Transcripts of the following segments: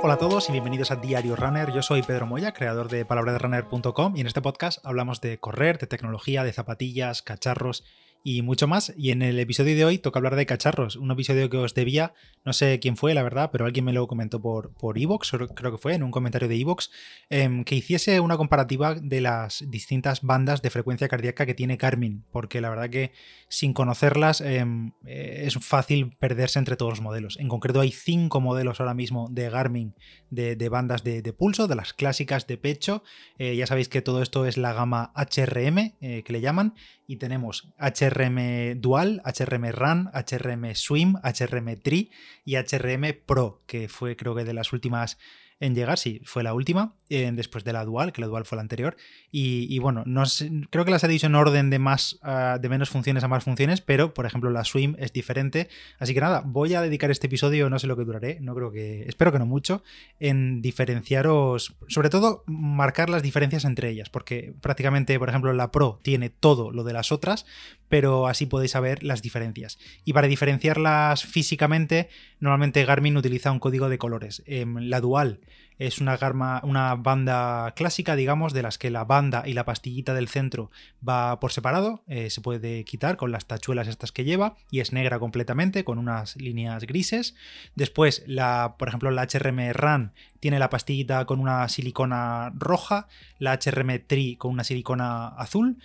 Hola a todos y bienvenidos a Diario Runner. Yo soy Pedro Moya, creador de palabraderunner.com y en este podcast hablamos de correr, de tecnología, de zapatillas, cacharros y mucho más. Y en el episodio de hoy toca hablar de cacharros, un episodio que os debía, no sé quién fue, la verdad, pero alguien me lo comentó por por Evox, creo que fue, en un comentario de Evox, em, que hiciese una comparativa de las distintas bandas de frecuencia cardíaca que tiene Garmin, porque la verdad que sin conocerlas em, eh, es fácil perderse entre todos los modelos. En concreto hay cinco modelos ahora mismo de Garmin de, bandas de, pulso, de las clásicas de pecho. Eh, ya sabéis que todo esto es la gama HRM, eh, que le llaman, y tenemos HRM Dual, HRM Run, HRM Swim, HRM Tri y HRM Pro, que fue creo que de las últimas en llegar, sí, fue la última, eh, después de la dual, que la dual fue la anterior. Y, bueno, no creo que las he dicho en orden de más ah, de menos funciones a más funciones, pero por ejemplo la swim es diferente. Así que nada, voy a dedicar este episodio, no sé lo que duraré, no creo que. Espero que no mucho, en diferenciaros. Sobre todo, marcar las diferencias entre ellas. Porque prácticamente, por ejemplo, la Pro tiene todo lo de las otras, pero así podéis saber las diferencias. Y para diferenciarlas físicamente, normalmente Garmin utiliza un código de colores. Em, la dual es una, una banda clásica, digamos, de las que la banda y la pastillita del centro va por separado, eh, se puede quitar con las tachuelas estas que lleva y es negra completamente con unas líneas grises. Después, la, por ejemplo, la HRM RAN tiene la pastillita con una silicona roja, la HRM Tri con una silicona azul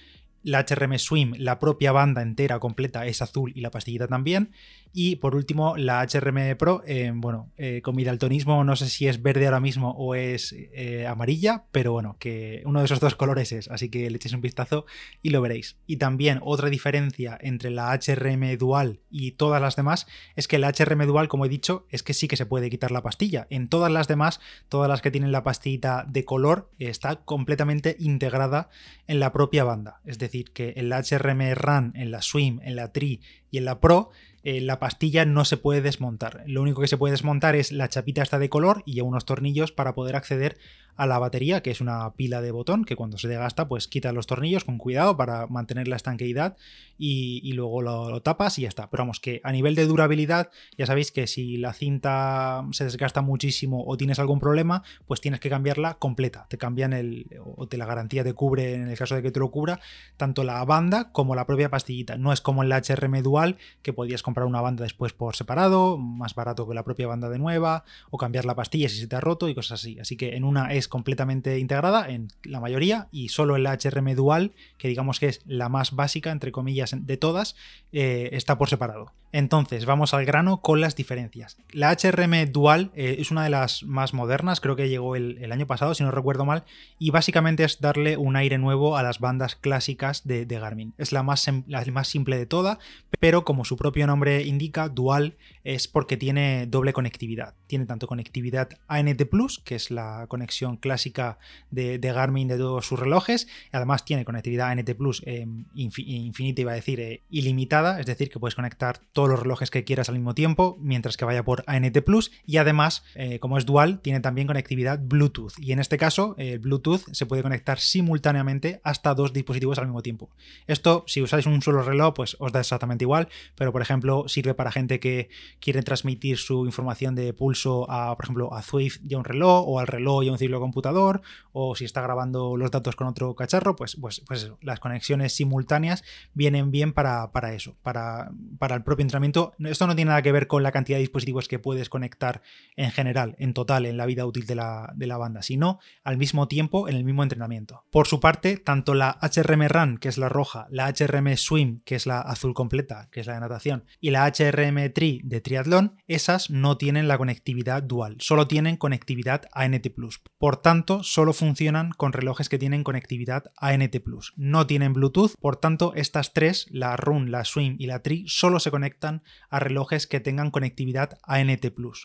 la HRM Swim, la propia banda entera completa es azul y la pastillita también. Y por último, la HRM Pro, eh, bueno, eh, con mi daltonismo no sé si es verde ahora mismo o es eh, amarilla, pero bueno, que uno de esos dos colores es, así que le echéis un vistazo y lo veréis. Y también otra diferencia entre la HRM Dual y todas las demás es que la HRM Dual, como he dicho, es que sí que se puede quitar la pastilla. En todas las demás, todas las que tienen la pastillita de color, está completamente integrada en la propia banda. Es decir, que en la HRM Run, en la Swim, en la Tri y en la Pro eh, la pastilla no se puede desmontar. Lo único que se puede desmontar es la chapita esta de color y unos tornillos para poder acceder a la batería, que es una pila de botón que cuando se desgasta, pues quita los tornillos con cuidado para mantener la estanqueidad y, luego lo, tapas y ya está. Pero vamos, que a nivel de durabilidad, ya sabéis que si la cinta se desgasta muchísimo o tienes algún problema, pues tienes que cambiarla completa. Te cambian el, o te la garantía te cubre en el caso de que te lo cubra, tanto la banda como la propia pastillita. No es como en la HRM Dual, que podías comprar una banda después por separado, más barato que la propia banda de nueva, o cambiar la pastilla si se te ha roto y cosas así. Así que en una es completamente integrada en la mayoría y solo en la HRM Dual, que digamos que es la más básica, entre comillas, de todas, eh, está por separado. Entonces, vamos al grano con las diferencias. La HRM Dual eh, es una de las más modernas, creo que llegó el, año pasado, si no recuerdo mal, y básicamente es darle un aire nuevo a las bandas clásicas de, Garmin. Es la más, la más simple de toda, pero como su propio nombre indica, Dual es porque tiene doble conectividad. Tiene tanto conectividad ANT Plus, que es la conexión clásica de, Garmin de todos sus relojes, además tiene conectividad ANT Plus eh, infinita, iba a decir, eh, ilimitada, es decir, que puedes conectar todo los relojes que quieras al mismo tiempo, mientras que vaya por ANT Plus. Y además, eh, como es dual, tiene también conectividad Bluetooth. Y en este caso, el Bluetooth se puede conectar simultáneamente hasta dos dispositivos al mismo tiempo. Esto, si usáis un solo reloj, pues os da exactamente igual, pero por ejemplo, sirve para gente que quiere transmitir su información de pulso a, por ejemplo, a Swift y a un reloj, o al reloj y a un ciclo computador, o si está grabando los datos con otro cacharro, pues, pues, pues las conexiones simultáneas vienen bien para, para eso, para, para el propio esto no tiene nada que ver con la cantidad de dispositivos que puedes conectar en general, en total, en la vida útil de la, de la banda, sino al mismo tiempo en el mismo entrenamiento. Por su parte, tanto la HRM Run, que es la roja, la HRM Swim, que es la azul completa, que es la de natación, y la HRM Tri de triatlón, esas no tienen la conectividad dual, solo tienen conectividad ANT+. Por tanto, solo funcionan con relojes que tienen conectividad ANT+. No tienen Bluetooth, por tanto, estas tres, la Run, la Swim y la Tri, solo se conectan a relojes que tengan conectividad ANT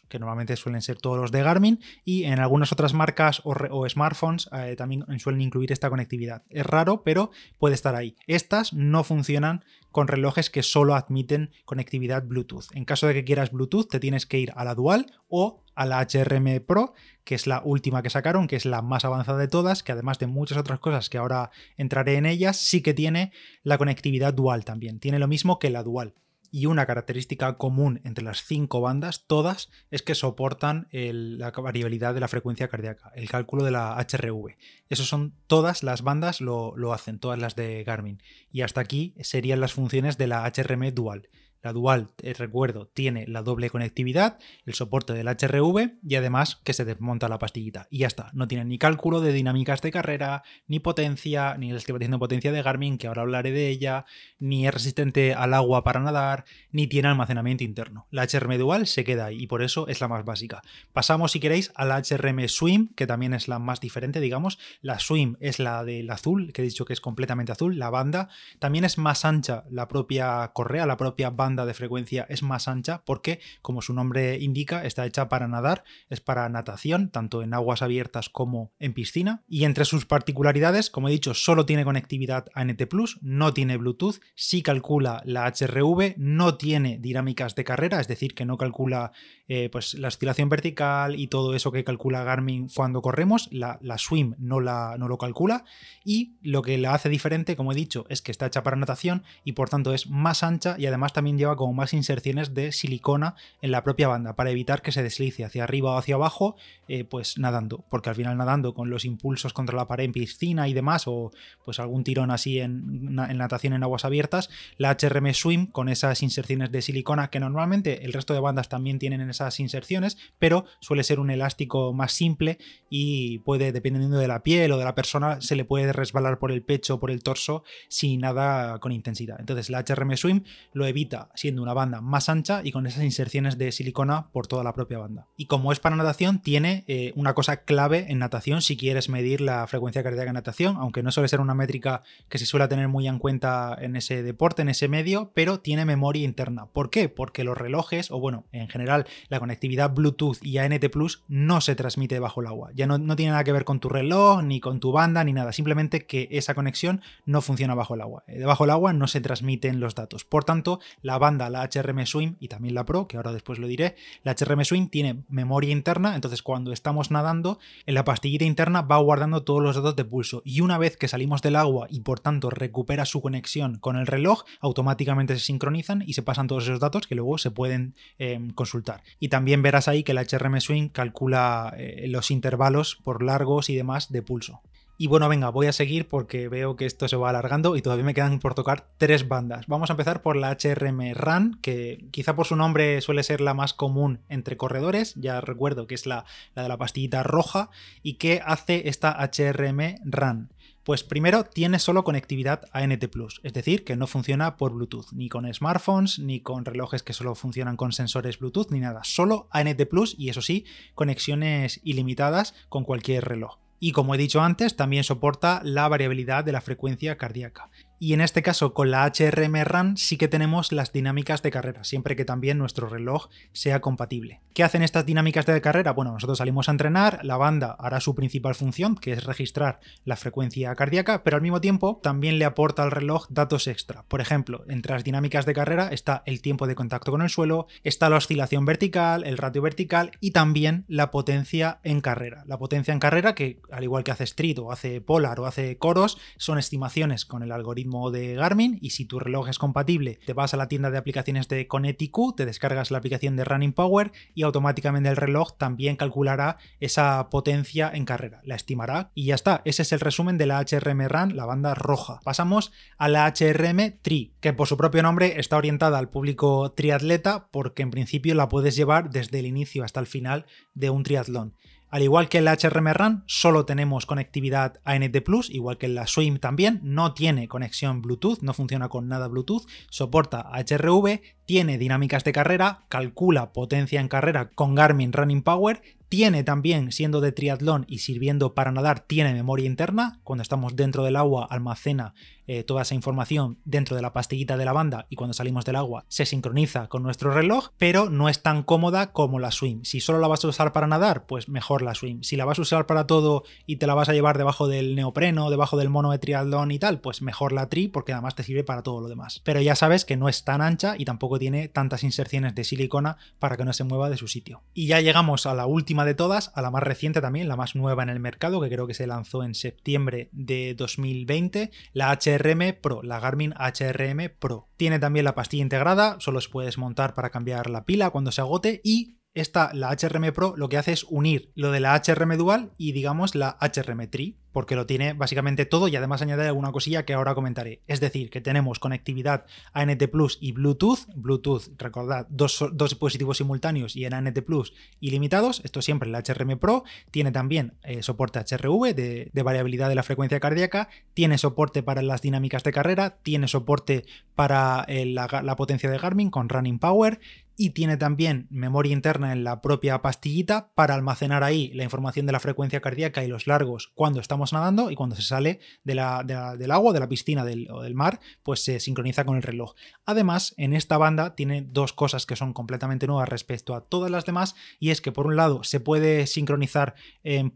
que normalmente suelen ser todos los de Garmin y en algunas otras marcas o, smartphones eh, también suelen incluir esta conectividad. Es raro, pero puede estar ahí. Estas no funcionan con relojes que solo admiten conectividad Bluetooth. En caso de que quieras Bluetooth, te tienes que ir a la Dual o a la HRM Pro, que es la última que sacaron, que es la más avanzada de todas, que además de muchas otras cosas que ahora entraré en ellas, sí que tiene la conectividad dual también. Tiene lo mismo que la Dual. Y una característica común entre las cinco bandas, todas, es que soportan la variabilidad de la frecuencia cardíaca, el cálculo de la HRV. Eso son todas las bandas lo, lo hacen, todas las de Garmin. Y hasta aquí serían las funciones de la HRM dual. La dual, eh, recuerdo, tiene la doble conectividad, el soporte del HRV y además que se desmonta la pastillita. Y ya está, no tiene ni cálculo de dinámicas de carrera, ni potencia, ni estimación de potencia de Garmin, que ahora hablaré de ella, ni es resistente al agua para nadar, ni tiene almacenamiento interno. La HRM dual se queda ahí y por eso es la más básica. Pasamos, si queréis, a la HRM Swim, que también es la más diferente, digamos. La Swim es la del azul, que he dicho que es completamente azul, la banda. También es más ancha la propia correa, la propia banda de frecuencia es más ancha porque, como su nombre indica, está hecha para nadar, es para natación, tanto en aguas abiertas como en piscina. Y entre sus particularidades, como he dicho, solo tiene conectividad ANT Plus, no tiene Bluetooth, sí calcula la HRV, no tiene dinámicas de carrera, es decir, que no calcula eh, pues, la oscilación vertical y todo eso que calcula Garmin cuando corremos, la, la Swim no, la, no lo calcula. Y lo que la hace diferente, como he dicho, es que está hecha para natación y por tanto es más ancha y además también lleva como más inserciones de silicona en la propia banda para evitar que se deslice hacia arriba o hacia abajo, eh, pues nadando, porque al final nadando con los impulsos contra la pared en piscina y demás, o pues algún tirón así en, natación en aguas abiertas, la HRM Swim con esas inserciones de silicona que normalmente el resto de bandas también tienen esas inserciones, pero suele ser un elástico más simple y puede, dependiendo de la piel o de la persona, se le puede resbalar por el pecho o por el torso sin nada con intensidad. Entonces la HRM Swim lo evita siendo una banda más ancha y con esas inserciones de silicona por toda la propia banda. Y como es para natación, tiene eh, una cosa clave en natación si quieres medir la frecuencia cardíaca en natación, aunque no suele ser una métrica que se suele tener muy en cuenta en ese deporte, en ese medio, pero tiene memoria interna. ¿Por qué? Porque los relojes, o bueno, en general, la conectividad Bluetooth y ANT Plus no se transmite bajo el agua. Ya no, no tiene nada que ver con tu reloj, ni con tu banda, ni nada. Simplemente que esa conexión no funciona bajo el agua. Eh, debajo del agua no se transmiten los datos. Por tanto, la banda, la HRM Swim y también la Pro, que ahora después lo diré, la HRM Swim tiene memoria interna, entonces cuando estamos nadando, en la pastillita interna va guardando todos los datos de pulso y una vez que salimos del agua y por tanto recupera su conexión con el reloj, automáticamente se sincronizan y se pasan todos esos datos que luego se pueden em, consultar. Y también verás ahí que la HRM Swim calcula eh, los intervalos por largos y demás de pulso. Y bueno, venga, voy a seguir porque veo que esto se va alargando y todavía me quedan por tocar tres bandas. Vamos a empezar por la HRM RAN, que quizá por su nombre suele ser la más común entre corredores, ya recuerdo que es la, la de la pastillita roja, y que hace esta HRM RAN. Pues primero tiene solo conectividad ANT Plus, es decir, que no funciona por Bluetooth, ni con smartphones, ni con relojes que solo funcionan con sensores Bluetooth, ni nada. Solo ANT Plus y eso sí, conexiones ilimitadas con cualquier reloj y como he dicho antes, también soporta la variabilidad de la frecuencia cardíaca y en este caso con la HRM RAN sí que tenemos las dinámicas de carrera, siempre que también nuestro reloj sea compatible. ¿Qué hacen estas dinámicas de carrera? Bueno, nosotros salimos a entrenar, la banda hará su principal función, que es registrar la frecuencia cardíaca, pero al mismo tiempo también le aporta al reloj datos extra. Por ejemplo, entre las dinámicas de carrera está el tiempo de contacto con el suelo, está la oscilación vertical, el ratio vertical y también la potencia en carrera. La potencia en carrera, que al igual que hace Street o hace Polar o hace Coros, son estimaciones con el algoritmo de Garmin y si tu reloj es compatible te vas a la tienda de aplicaciones de Conetiq, te descargas la aplicación de Running Power y automáticamente el reloj también calculará esa potencia en carrera, la estimará y ya está. Ese es el resumen de la HRM RAN, la banda roja. Pasamos a la HRM Tri, que por su propio nombre está orientada al público triatleta porque en principio la puedes llevar desde el inicio hasta el final de un triatlón. Al igual que en la HRM RAN, solo tenemos conectividad ANT Plus, igual que la Swim también, no tiene conexión Bluetooth, no funciona con nada Bluetooth, soporta HRV, tiene dinámicas de carrera, calcula potencia en carrera con Garmin Running Power tiene también, siendo de triatlón y sirviendo para nadar, tiene memoria interna. Cuando estamos dentro del agua, almacena eh, toda esa información dentro de la pastillita de la banda y cuando salimos del agua se sincroniza con nuestro reloj, pero no es tan cómoda como la Swim. Si solo la vas a usar para nadar, pues mejor la Swim. Si la vas a usar para todo y te la vas a llevar debajo del neopreno, debajo del mono de triatlón y tal, pues mejor la Tri porque además te sirve para todo lo demás. Pero ya sabes que no es tan ancha y tampoco tiene tantas inserciones de silicona para que no se mueva de su sitio. Y ya llegamos a la última de todas, a la más reciente también, la más nueva en el mercado, que creo que se lanzó en septiembre de 2020, la HRM Pro, la Garmin HRM Pro. Tiene también la pastilla integrada, solo se puedes montar para cambiar la pila cuando se agote y esta, la HRM Pro, lo que hace es unir lo de la HRM Dual y digamos la HRM Tri, porque lo tiene básicamente todo y además añade alguna cosilla que ahora comentaré. Es decir, que tenemos conectividad ANT Plus y Bluetooth. Bluetooth, recordad, dos, dispositivos simultáneos y en ANT Plus ilimitados. Esto siempre la HRM Pro. Tiene también eh, soporte HRV de, variabilidad de la frecuencia cardíaca. Tiene soporte para las dinámicas de carrera. Tiene soporte para eh, la potencia de Garmin con Running Power y tiene también memoria interna en la propia pastillita para almacenar ahí la información de la frecuencia cardíaca y los largos cuando estamos nadando y cuando se sale del agua, de la piscina o del mar, pues se sincroniza con el reloj. Además, en esta banda tiene dos cosas que son completamente nuevas respecto a todas las demás y es que por un lado se puede sincronizar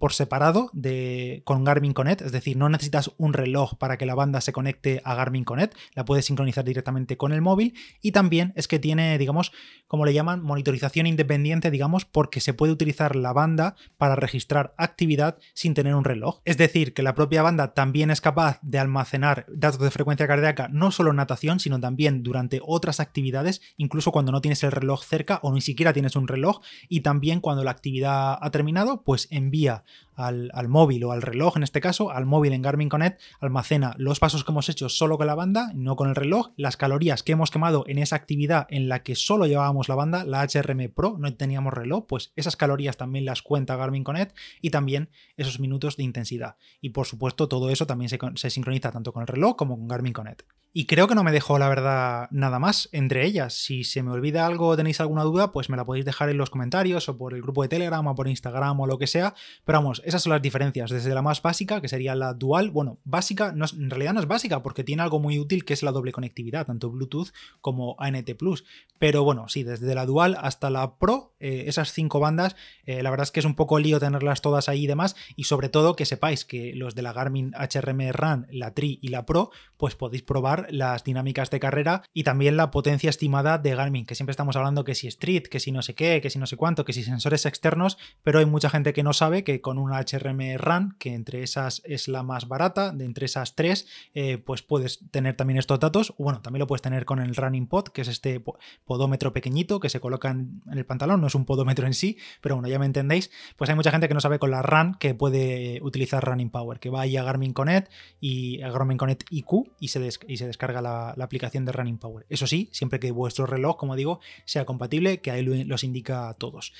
por separado de, con Garmin Connect, es decir, no necesitas un reloj para que la banda se conecte a Garmin Connect, la puedes sincronizar directamente con el móvil y también es que tiene, digamos, como le llaman, monitorización independiente, digamos, porque se puede utilizar la banda para registrar actividad sin tener un reloj. Es decir, que la propia banda también es capaz de almacenar datos de frecuencia cardíaca no solo en natación, sino también durante otras actividades, incluso cuando no tienes el reloj cerca o ni siquiera tienes un reloj, y también cuando la actividad ha terminado, pues envía al, móvil o al reloj, en este caso, al móvil en Garmin Connect, almacena los pasos que hemos hecho solo con la banda, no con el reloj, las calorías que hemos quemado en esa actividad en la que solo llevábamos la banda, la HRM Pro, no teníamos reloj, pues esas calorías también las cuenta Garmin Connect y también esos minutos de intensidad. Y por supuesto, todo eso también se, se sincroniza tanto con el reloj como con Garmin Connect. Y creo que no me dejó, la verdad, nada más entre ellas. Si se me olvida algo o tenéis alguna duda, pues me la podéis dejar en los comentarios o por el grupo de Telegram o por Instagram o lo que sea. Pero vamos, esas son las diferencias. Desde la más básica, que sería la dual, bueno, básica, no en realidad no es básica porque tiene algo muy útil que es la doble conectividad, tanto Bluetooth como ANT Plus. Pero bueno, sí, desde la dual hasta la Pro, eh, esas cinco bandas, eh, la verdad es que es un poco lío tenerlas todas ahí y demás. Y sobre todo que sepáis que los de la Garmin HRM Run, la Tri y la Pro, pues podéis probar las dinámicas de carrera y también la potencia estimada de Garmin, que siempre estamos hablando que si Street, que si no sé qué, que si no sé cuánto, que si sensores externos, pero hay mucha gente que no sabe que con una HRM RAN, que entre esas es la más barata, de entre esas tres, eh, pues puedes tener también estos datos. Bueno, también lo puedes tener con el Running Pod, que es este podómetro pequeñito que se coloca en, el pantalón, es un podómetro en sí, pero bueno, ya me entendéis. Pues hay mucha gente que no sabe con la RAN que puede utilizar Running Power, que va ahí a Garmin Connect y a Garmin Connect IQ y se, descarga la, aplicación de Running Power. Eso sí, siempre que vuestro reloj, como digo, sea compatible, que ahí los indica a todos.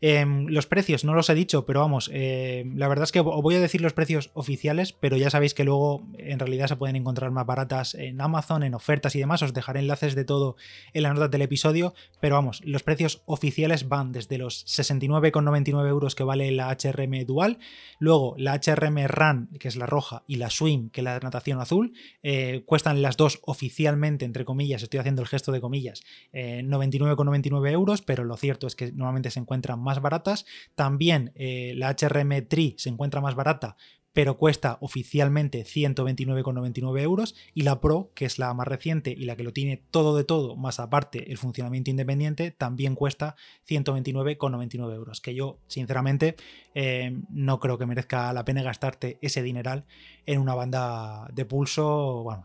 Em, los precios, no los he dicho, pero vamos, em, la verdad es que os voy a decir los precios oficiales, pero ya sabéis que luego en realidad se pueden encontrar más baratas en Amazon, en ofertas y demás. Os dejaré enlaces de todo en la nota del episodio, pero vamos, los precios oficiales van desde los 69,99 euros que vale la HRM Dual, luego la HRM Run, que es la roja, y la Swim, que es la natación azul, eh, cuestan las dos oficialmente, entre comillas, estoy haciendo el gesto de comillas, 99,99 eh, euros, pero lo cierto es que normalmente se encuentran más baratas. También eh, la HRM Tri se encuentra más barata, pero cuesta oficialmente 129,99 euros y la Pro, que es la más reciente y la que lo tiene todo de todo, más aparte el funcionamiento independiente, también cuesta 129,99 euros, que yo sinceramente eh, no creo que merezca la pena gastarte ese dineral en una banda de pulso, bueno,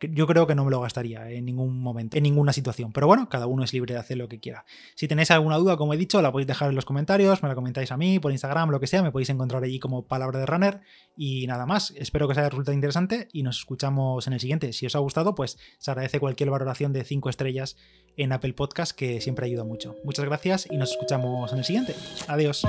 yo creo que no me lo gastaría en ningún momento, en ninguna situación, pero bueno, cada uno es libre de hacer lo que quiera. Si tenéis alguna duda, como he dicho, la podéis dejar en los comentarios, me la comentáis a mí, por Instagram, lo que sea, me podéis encontrar allí como palabra de runner y nada más, espero que os haya resultado interesante y nos escuchamos en el siguiente. Si os ha gustado, pues se agradece cualquier valoración de 5 estrellas en Apple Podcast que siempre ayuda mucho. Muchas gracias y nos escuchamos en el siguiente. Adiós.